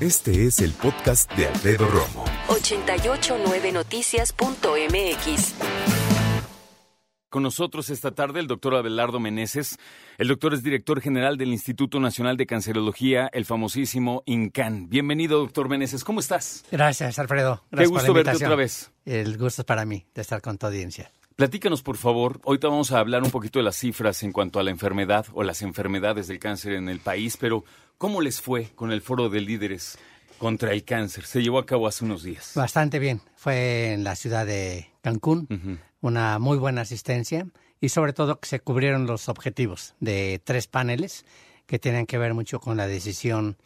Este es el podcast de Alfredo Romo. 889noticias.mx. Con nosotros esta tarde el doctor Abelardo Meneses. El doctor es director general del Instituto Nacional de Cancerología, el famosísimo INCAN. Bienvenido, doctor Meneses. ¿Cómo estás? Gracias, Alfredo. Qué Gracias gusto por la verte otra vez. El gusto es para mí de estar con tu audiencia. Platícanos, por favor. Ahorita vamos a hablar un poquito de las cifras en cuanto a la enfermedad o las enfermedades del cáncer en el país, pero ¿cómo les fue con el foro de líderes contra el cáncer? Se llevó a cabo hace unos días. Bastante bien. Fue en la ciudad de Cancún, una muy buena asistencia y sobre todo que se cubrieron los objetivos de tres paneles que tienen que ver mucho con la decisión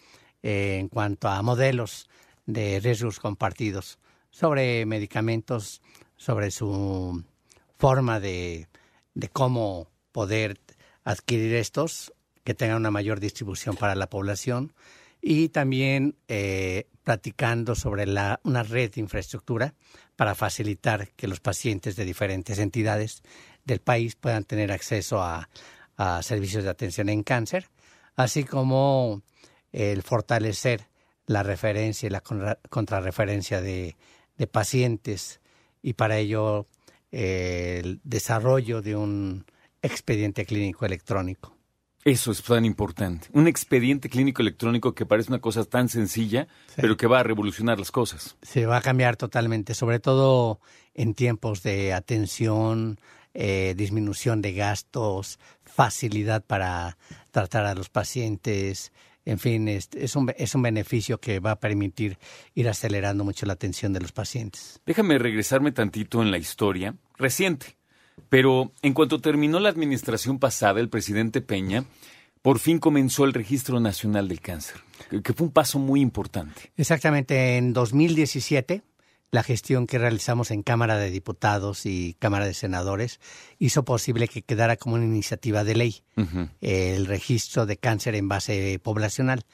eh, en cuanto a modelos de riesgos compartidos sobre medicamentos, sobre su forma de, de cómo poder adquirir estos, que tengan una mayor distribución para la población y también eh, platicando sobre la, una red de infraestructura para facilitar que los pacientes de diferentes entidades del país puedan tener acceso a, servicios de atención en cáncer, así como el fortalecer la referencia y la contrarreferencia de, de pacientes y para ello eh, el desarrollo de un expediente clínico electrónico. Eso es tan importante. Un expediente clínico electrónico que parece una cosa tan sencilla, pero que va a revolucionar las cosas. Se va a cambiar totalmente, sobre todo en tiempos de atención, eh, disminución de gastos, facilidad para tratar a los pacientes. En fin, es, es un, es un beneficio que va a permitir ir acelerando mucho la atención de los pacientes. Déjame regresarme tantito en la historia reciente. Pero en cuanto terminó la administración pasada, el presidente Peña por fin comenzó el Registro Nacional del Cáncer, que fue un paso muy importante. Exactamente, en 2017, la gestión que realizamos en Cámara de Diputados y Cámara de Senadores hizo posible que quedara como una iniciativa de ley el registro de cáncer en base poblacional.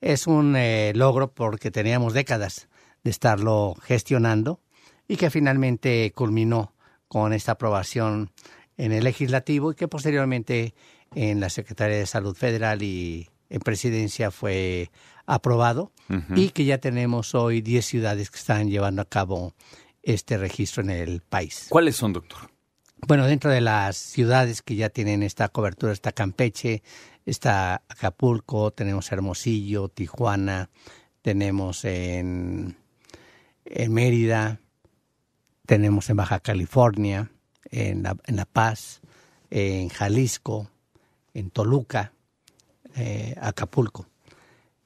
Es un eh, logro porque teníamos décadas de estarlo gestionando y que finalmente culminó con esta aprobación en el legislativo y que posteriormente en la Secretaría de Salud Federal y en presidencia fue aprobado y que ya tenemos hoy 10 ciudades que están llevando a cabo este registro en el país. ¿Cuáles son, doctor? Bueno, dentro de las ciudades que ya tienen esta cobertura está Campeche, está Acapulco, tenemos Hermosillo, Tijuana, tenemos en, en Mérida, tenemos en Baja California, en La, Paz, en Jalisco, en Toluca, eh, Acapulco.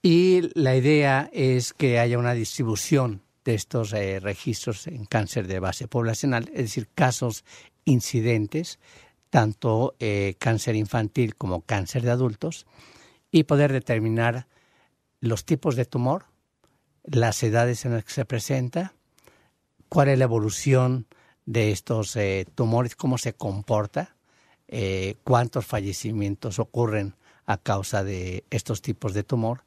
Y la idea es que haya una distribución de estos eh, registros en cáncer de base poblacional, es decir, casos incidentes, tanto eh, cáncer infantil como cáncer de adultos, y poder determinar los tipos de tumor, las edades en las que se presenta, cuál es la evolución de estos eh, tumores, cómo se comporta, eh, cuántos fallecimientos ocurren a causa de estos tipos de tumor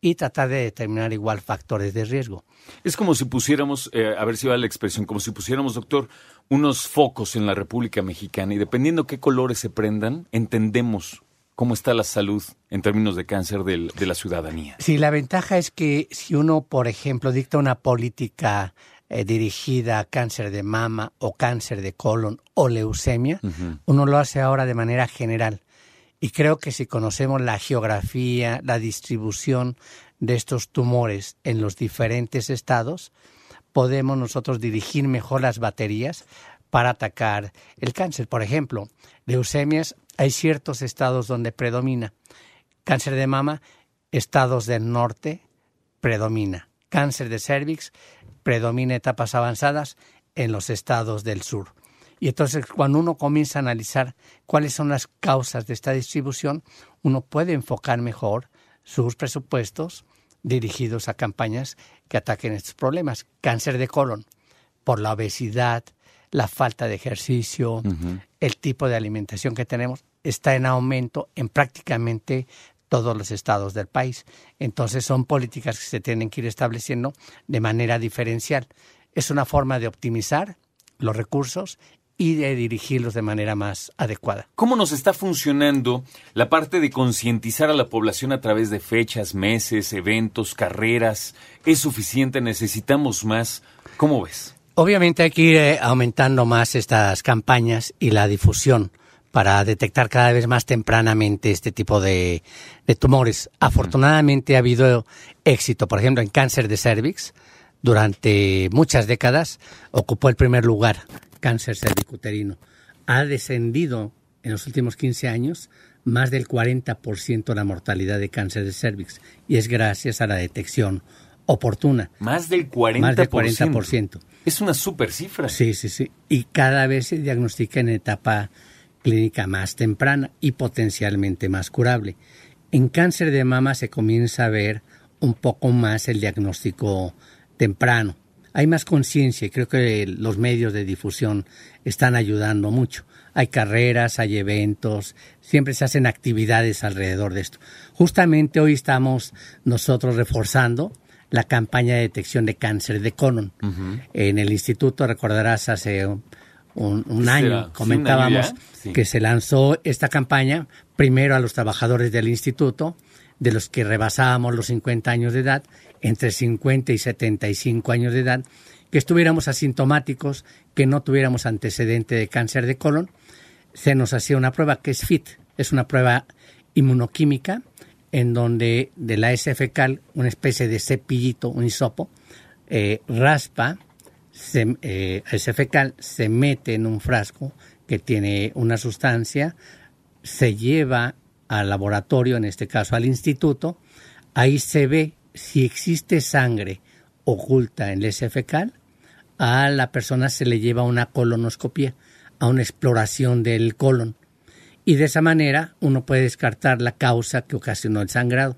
y tratar de determinar igual factores de riesgo. Es como si pusiéramos, eh, a ver si va la expresión, como si pusiéramos, doctor, unos focos en la República Mexicana y dependiendo qué colores se prendan, entendemos cómo está la salud en términos de cáncer del- de la ciudadanía. Sí, la ventaja es que si uno, por ejemplo, dicta una política eh, dirigida a cáncer de mama o cáncer de colon o leucemia, uno lo hace ahora de manera general. Y creo que si conocemos la geografía, la distribución de estos tumores en los diferentes estados, podemos nosotros dirigir mejor las baterías para atacar el cáncer. Por ejemplo, leucemias, hay ciertos estados donde predomina. Cáncer de mama, estados del norte, predomina. Cáncer de cervix, predomina etapas avanzadas en los estados del sur. Y entonces cuando uno comienza a analizar cuáles son las causas de esta distribución, uno puede enfocar mejor sus presupuestos dirigidos a campañas que ataquen estos problemas. Cáncer de colon, por la obesidad, la falta de ejercicio, el tipo de alimentación que tenemos, está en aumento en prácticamente todos los estados del país. Entonces son políticas que se tienen que ir estableciendo de manera diferencial. Es una forma de optimizar los recursos y de dirigirlos de manera más adecuada. ¿Cómo nos está funcionando la parte de concientizar a la población a través de fechas, meses, eventos, carreras? ¿Es suficiente? ¿Necesitamos más? ¿Cómo ves? Obviamente hay que ir eh, aumentando más estas campañas y la difusión para detectar cada vez más tempranamente este tipo de, de tumores. Afortunadamente ha habido éxito, por ejemplo, en cáncer de cervix. Durante muchas décadas ocupó el primer lugar cáncer cervicuterino. Ha descendido en los últimos 15 años más del 40% la mortalidad de cáncer de cervix y es gracias a la detección oportuna. Más del 40%. Más del 40%. Es una super cifra. Sí, sí, sí. Y cada vez se diagnostica en etapa clínica más temprana y potencialmente más curable. En cáncer de mama se comienza a ver un poco más el diagnóstico temprano hay más conciencia y creo que los medios de difusión están ayudando mucho. Hay carreras, hay eventos, siempre se hacen actividades alrededor de esto. Justamente hoy estamos nosotros reforzando la campaña de detección de cáncer de colon. En el instituto, recordarás, hace un, año comentábamos que se lanzó esta campaña primero a los trabajadores del instituto, de los que rebasábamos los 50 años de edad, entre 50 y 75 años de edad, que estuviéramos asintomáticos, que no tuviéramos antecedente de cáncer de colon, se nos hacía una prueba que es FIT, es una prueba inmunoquímica en donde de la S fecal, una especie de cepillito, un hisopo, eh, raspa se, eh, ese fecal, se mete en un frasco que tiene una sustancia, se lleva al laboratorio, en este caso al instituto, ahí se ve si existe sangre oculta en S fecal, a la persona se le lleva una colonoscopia, a una exploración del colon. Y de esa manera uno puede descartar la causa que ocasionó el sangrado.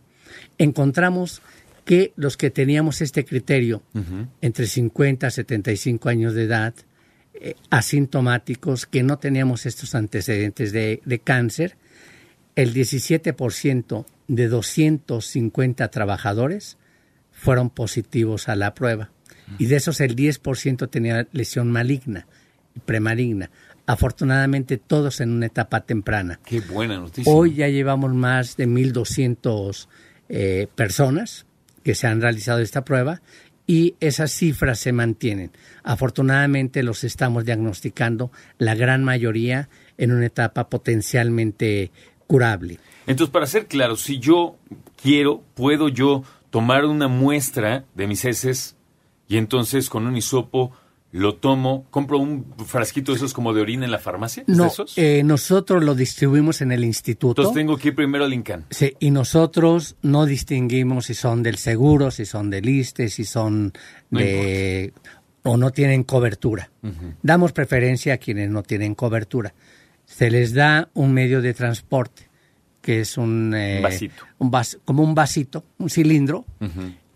Encontramos que los que teníamos este criterio entre 50 y 75 años de edad, eh, asintomáticos, que no teníamos estos antecedentes de, de cáncer, el 17% de 250 trabajadores fueron positivos a la prueba. Y de esos el 10% tenía lesión maligna premaligna. Afortunadamente todos en una etapa temprana. Qué buena noticia. Hoy ya llevamos más de 1.200 eh, personas que se han realizado esta prueba y esas cifras se mantienen. Afortunadamente los estamos diagnosticando la gran mayoría en una etapa potencialmente curable. Entonces, para ser claro, si yo quiero, puedo yo tomar una muestra de mis heces y entonces con un hisopo lo tomo, compro un frasquito de esos como de orina en la farmacia. No, eh, nosotros lo distribuimos en el instituto. Entonces tengo que ir primero al INCAN. Sí, y nosotros no distinguimos si son del seguro, si son del ISTE, si son de... o no tienen cobertura. Damos preferencia a quienes no tienen cobertura. Se les da un medio de transporte que es un, eh, vasito. Un como un vasito, un cilindro,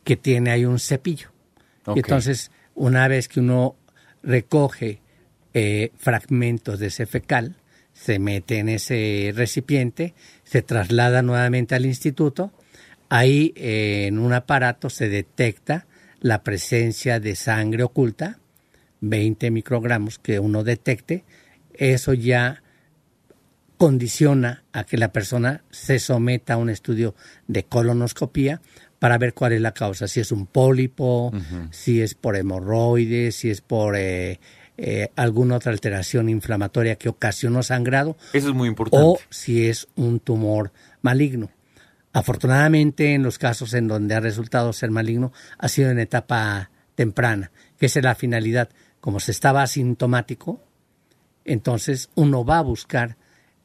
que tiene ahí un cepillo. Y entonces, una vez que uno recoge eh, fragmentos de ese fecal, se mete en ese recipiente, se traslada nuevamente al instituto, ahí eh, en un aparato se detecta la presencia de sangre oculta, 20 microgramos que uno detecte, eso ya condiciona a que la persona se someta a un estudio de colonoscopía para ver cuál es la causa, si es un pólipo, si es por hemorroides, si es por eh, eh, alguna otra alteración inflamatoria que ocasionó sangrado. Eso es muy importante. O si es un tumor maligno. Afortunadamente, en los casos en donde ha resultado ser maligno, ha sido en etapa temprana, que esa es la finalidad. Como se estaba asintomático, entonces uno va a buscar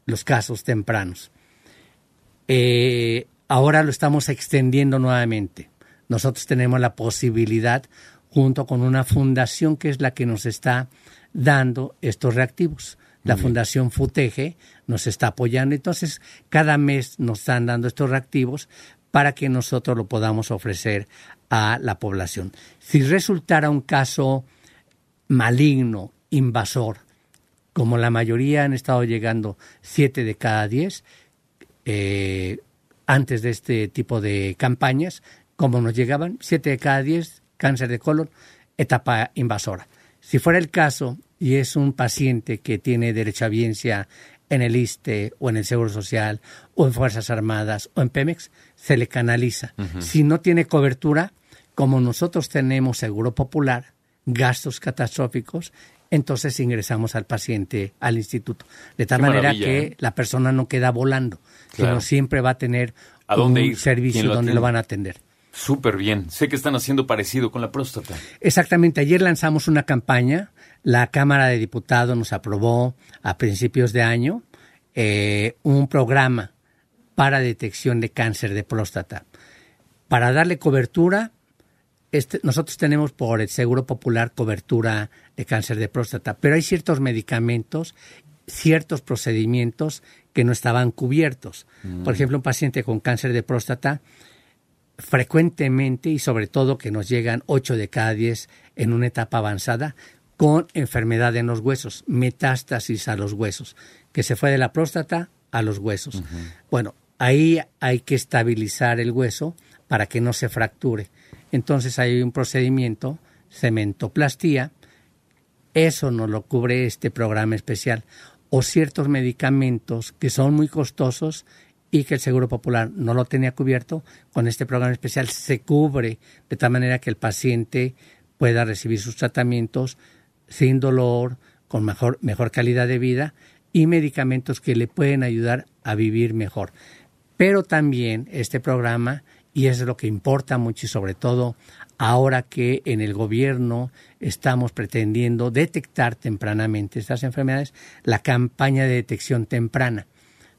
los casos tempranos. Eh, ahora lo estamos extendiendo nuevamente. Nosotros tenemos la posibilidad, junto con una fundación que es la que nos está dando estos reactivos. La Fundación FUTEGE nos está apoyando. Entonces, cada mes nos están dando estos reactivos para que nosotros lo podamos ofrecer a la población. Si resultara un caso maligno, invasor, como la mayoría han estado llegando siete de cada diez, eh, antes de este tipo de campañas, como nos llegaban, siete de cada diez, cáncer de colon, etapa invasora. Si fuera el caso y es un paciente que tiene derecho a biencia en el ISTE o en el Seguro Social o en Fuerzas Armadas o en Pemex, se le canaliza. Si no tiene cobertura, como nosotros tenemos Seguro Popular, gastos catastróficos, entonces ingresamos al paciente al instituto. De tal Qué manera que ¿eh? la persona no queda volando, Claro. sino siempre va a tener ¿A dónde un ir? servicio ¿Quién lo donde lo van a atender. Súper bien. Sé que están haciendo parecido con la próstata. Exactamente, ayer lanzamos una campaña, la Cámara de Diputados nos aprobó a principios de año eh, un programa para detección de cáncer de próstata. Para darle cobertura, este, nosotros tenemos por el Seguro Popular cobertura de cáncer de próstata, pero hay ciertos medicamentos, ciertos procedimientos que no estaban cubiertos. Por ejemplo, un paciente con cáncer de próstata frecuentemente y sobre todo que nos llegan 8 de cada 10 en una etapa avanzada con enfermedad en los huesos, metástasis a los huesos, que se fue de la próstata a los huesos. Bueno, ahí hay que estabilizar el hueso para que no se fracture. Entonces hay un procedimiento, cementoplastía, eso no lo cubre este programa especial. O ciertos medicamentos que son muy costosos y que el Seguro Popular no lo tenía cubierto, con este programa especial se cubre de tal manera que el paciente pueda recibir sus tratamientos sin dolor, con mejor, mejor calidad de vida y medicamentos que le pueden ayudar a vivir mejor. Pero también este programa, y es lo que importa mucho y sobre todo ahora que en el gobierno estamos pretendiendo detectar tempranamente estas enfermedades, la campaña de detección temprana.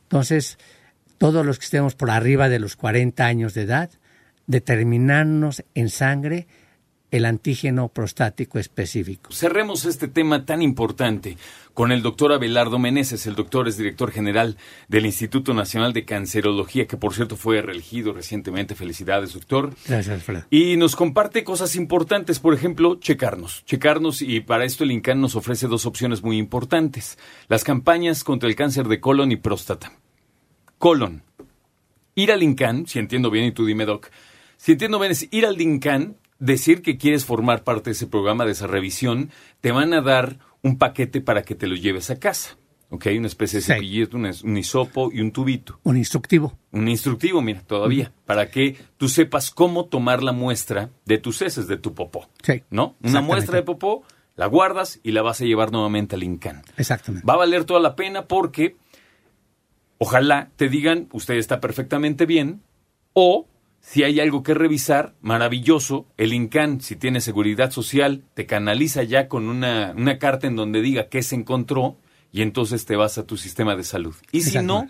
Entonces, todos los que estemos por arriba de los 40 años de edad, determinarnos en sangre el antígeno prostático específico. Cerremos este tema tan importante con el doctor Abelardo Meneses. El doctor es director general del Instituto Nacional de Cancerología, que por cierto fue reelegido recientemente. Felicidades, doctor. Gracias, Alfredo. Y nos comparte cosas importantes, por ejemplo, checarnos. Checarnos y para esto el INCAN nos ofrece dos opciones muy importantes. Las campañas contra el cáncer de colon y próstata. Colon. Ir al INCAN, si entiendo bien, y tú dime, Doc, si entiendo bien, es ir al INCAN, decir que quieres formar parte de ese programa, de esa revisión, te van a dar un paquete para que te lo lleves a casa. ¿Ok? Una especie de cepillito, un, un hisopo y un tubito. Un instructivo. Un instructivo, mira, todavía, para que tú sepas cómo tomar la muestra de tus heces, de tu popó. Sí. ¿No? Una muestra de popó, la guardas y la vas a llevar nuevamente al INCAN. Exactamente. Va a valer toda la pena porque ojalá te digan, usted está perfectamente bien, o si hay algo que revisar, maravilloso, el INCAN, si tiene seguridad social, te canaliza ya con una, una carta en donde diga qué se encontró y entonces te vas a tu sistema de salud. Y si no,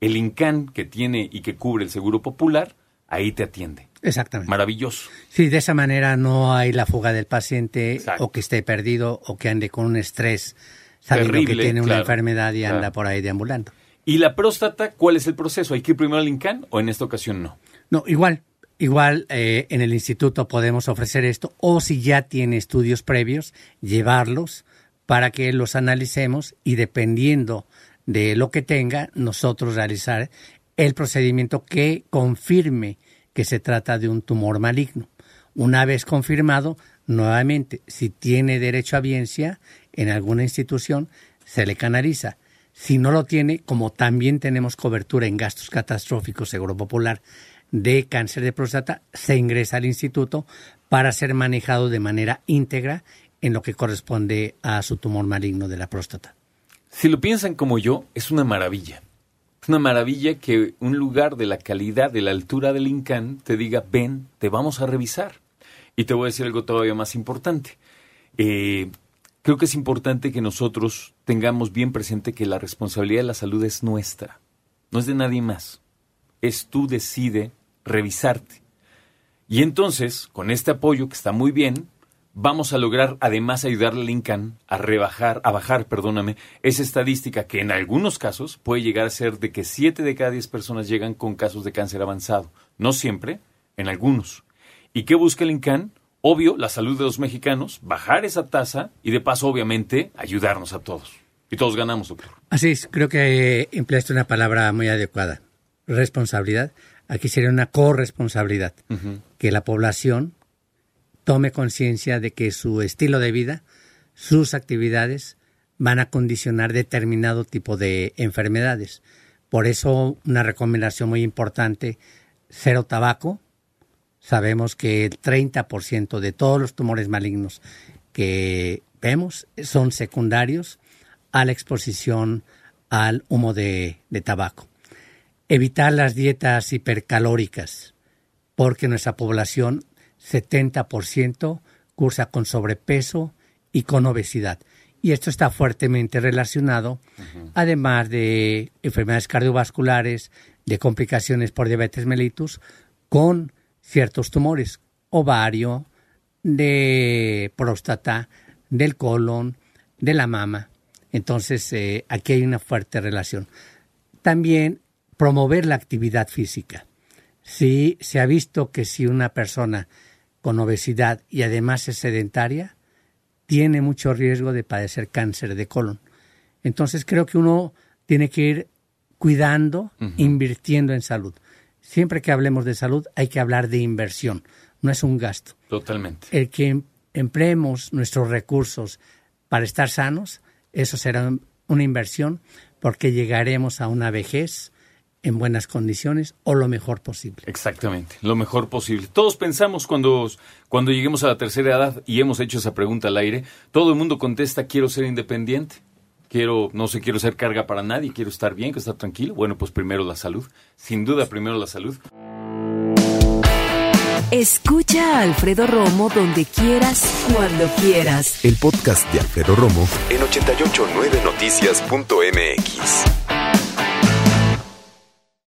el INCAN que tiene y que cubre el Seguro Popular, ahí te atiende. Exactamente. Maravilloso. Sí, de esa manera no hay la fuga del paciente Exacto. o que esté perdido o que ande con un estrés sabiendo Terrible, que tiene una enfermedad y anda claro. por ahí deambulando. ¿Y la próstata, cuál es el proceso? ¿Hay que ir primero al INCAN o en esta ocasión no? No, igual, igual eh, en el instituto podemos ofrecer esto o si ya tiene estudios previos, llevarlos para que los analicemos y dependiendo de lo que tenga, nosotros realizar el procedimiento que confirme que se trata de un tumor maligno. Una vez confirmado, nuevamente, si tiene derecho a biencia en alguna institución, se le canaliza. Si no lo tiene, como también tenemos cobertura en gastos catastróficos, Seguro Popular, de cáncer de próstata, se ingresa al instituto para ser manejado de manera íntegra en lo que corresponde a su tumor maligno de la próstata. Si lo piensan como yo, es una maravilla. Es una maravilla que un lugar de la calidad, de la altura del INCAN, te diga, ven, te vamos a revisar. Y te voy a decir algo todavía más importante. Eh, creo que es importante que nosotros tengamos bien presente que la responsabilidad de la salud es nuestra, no es de nadie más. Es tú decide revisarte. Y entonces, con este apoyo que está muy bien, vamos a lograr además ayudarle al INCAN a rebajar, a bajar, perdóname, esa estadística que en algunos casos puede llegar a ser de que 7 de cada 10 personas llegan con casos de cáncer avanzado. No siempre, en algunos. ¿Y qué busca el INCAN? Obvio, la salud de los mexicanos, bajar esa tasa y de paso, obviamente, ayudarnos a todos. Y todos ganamos, doctor. Así es, creo que empleaste una palabra muy adecuada. Responsabilidad. Aquí sería una corresponsabilidad. Que la población tome conciencia de que su estilo de vida, sus actividades, van a condicionar determinado tipo de enfermedades. Por eso, una recomendación muy importante, cero tabaco. Sabemos que el 30% de todos los tumores malignos que vemos son secundarios a la exposición al humo de, de tabaco. Evitar las dietas hipercalóricas, porque nuestra población 70% cursa con sobrepeso y con obesidad. Y esto está fuertemente relacionado, además de enfermedades cardiovasculares, de complicaciones por diabetes mellitus, con ciertos tumores, ovario, de próstata, del colon, de la mama. Entonces, eh, aquí hay una fuerte relación. También promover la actividad física. Sí, se ha visto que si una persona con obesidad y además es sedentaria, tiene mucho riesgo de padecer cáncer de colon. Entonces creo que uno tiene que ir cuidando, invirtiendo en salud. Siempre que hablemos de salud hay que hablar de inversión, no es un gasto. Totalmente. El que em, empleemos nuestros recursos para estar sanos, eso será una inversión porque llegaremos a una vejez en buenas condiciones o lo mejor posible. Exactamente, lo mejor posible. Todos pensamos cuando, cuando lleguemos a la tercera edad y hemos hecho esa pregunta al aire, todo el mundo contesta quiero ser independiente, quiero, no sé, quiero ser carga para nadie, quiero estar bien, quiero estar tranquilo. Bueno, pues primero la salud, sin duda primero la salud. Escucha a Alfredo Romo donde quieras, cuando quieras. El podcast de Alfredo Romo en 889noticias.mx.